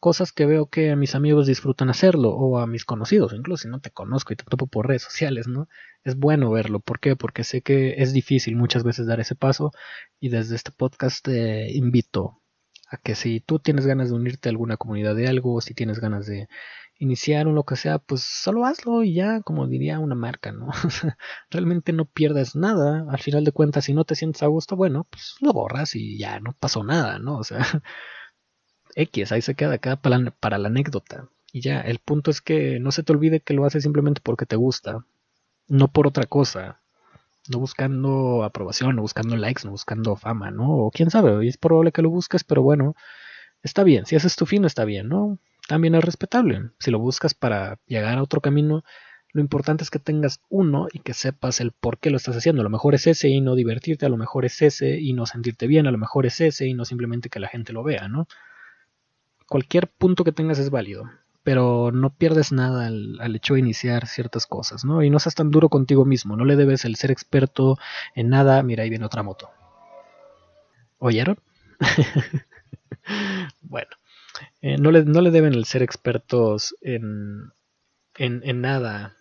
cosas que veo que a mis amigos disfrutan hacerlo o a mis conocidos, incluso si no te conozco y te topo por redes sociales, ¿no? Es bueno verlo. ¿Por qué? Porque sé que es difícil muchas veces dar ese paso y desde este podcast te invito a que si tú tienes ganas de unirte a alguna comunidad de algo, o si tienes ganas de iniciar o lo que sea, pues solo hazlo y ya, como diría una marca, ¿no? Realmente no pierdas nada. Al final de cuentas, si no te sientes a gusto, bueno, pues lo borras y ya no pasó nada, ¿no? O sea, X, ahí se queda acá para la, anécdota. Y ya, el punto es que no se te olvide que lo haces simplemente porque te gusta, no por otra cosa. No buscando aprobación, no buscando likes, no buscando fama, ¿no? O quién sabe, es probable que lo busques, pero bueno, está bien. Si haces tu fin, está bien, ¿no? También es respetable. Si lo buscas para llegar a otro camino, lo importante es que tengas uno y que sepas el por qué lo estás haciendo. A lo mejor es ese y no divertirte, a lo mejor es ese y no sentirte bien, a lo mejor es ese y no simplemente que la gente lo vea, ¿no? Cualquier punto que tengas es válido, pero no pierdes nada al, hecho de iniciar ciertas cosas, ¿no? Y no seas tan duro contigo mismo, no le debes el ser experto en nada. Mira, ahí viene otra moto. ¿Oyeron? bueno. Eh, no, le, no, le, deben ser expertos en, en, en, nada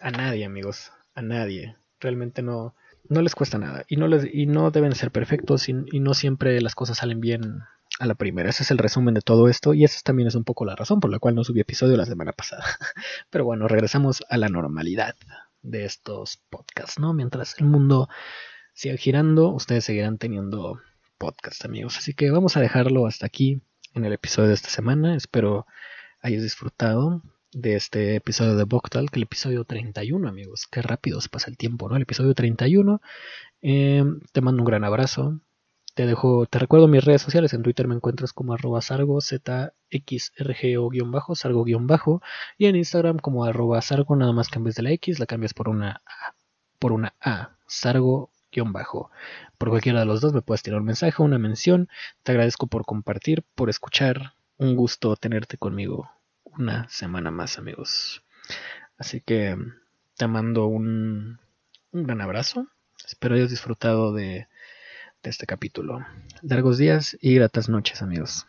a nadie, amigos, a nadie. Realmente no, no les cuesta nada. Y no, les, y no deben ser perfectos y, no siempre las cosas salen bien a la primera. Ese es el resumen de todo esto y esa también es un poco la razón por la cual no subí episodio la semana pasada. Pero bueno, regresamos a la normalidad de estos podcasts, ¿no? Mientras el mundo siga girando, ustedes seguirán teniendo podcast, amigos. Así que vamos a dejarlo hasta aquí en el episodio de esta semana. Espero hayas disfrutado de este episodio de Boctal, que el episodio 31, amigos. Qué rápido se pasa el tiempo, ¿no? El episodio 31. Eh, te mando un gran abrazo. te dejo, te recuerdo mis redes sociales. En Twitter me encuentras como arroba sargo, zxrgo-bajo, sargo-bajo. Y en Instagram como arroba sargo, nada más que en vez de la X la cambias por una A, por una A, sargo-bajo. Por cualquiera de los dos me puedes tirar un mensaje, una mención. Te agradezco por compartir, por escuchar. Un gusto tenerte conmigo una semana más, amigos. Así que te mando un, un gran abrazo. Espero hayas disfrutado de, de este capítulo. Largos días y gratas noches, amigos.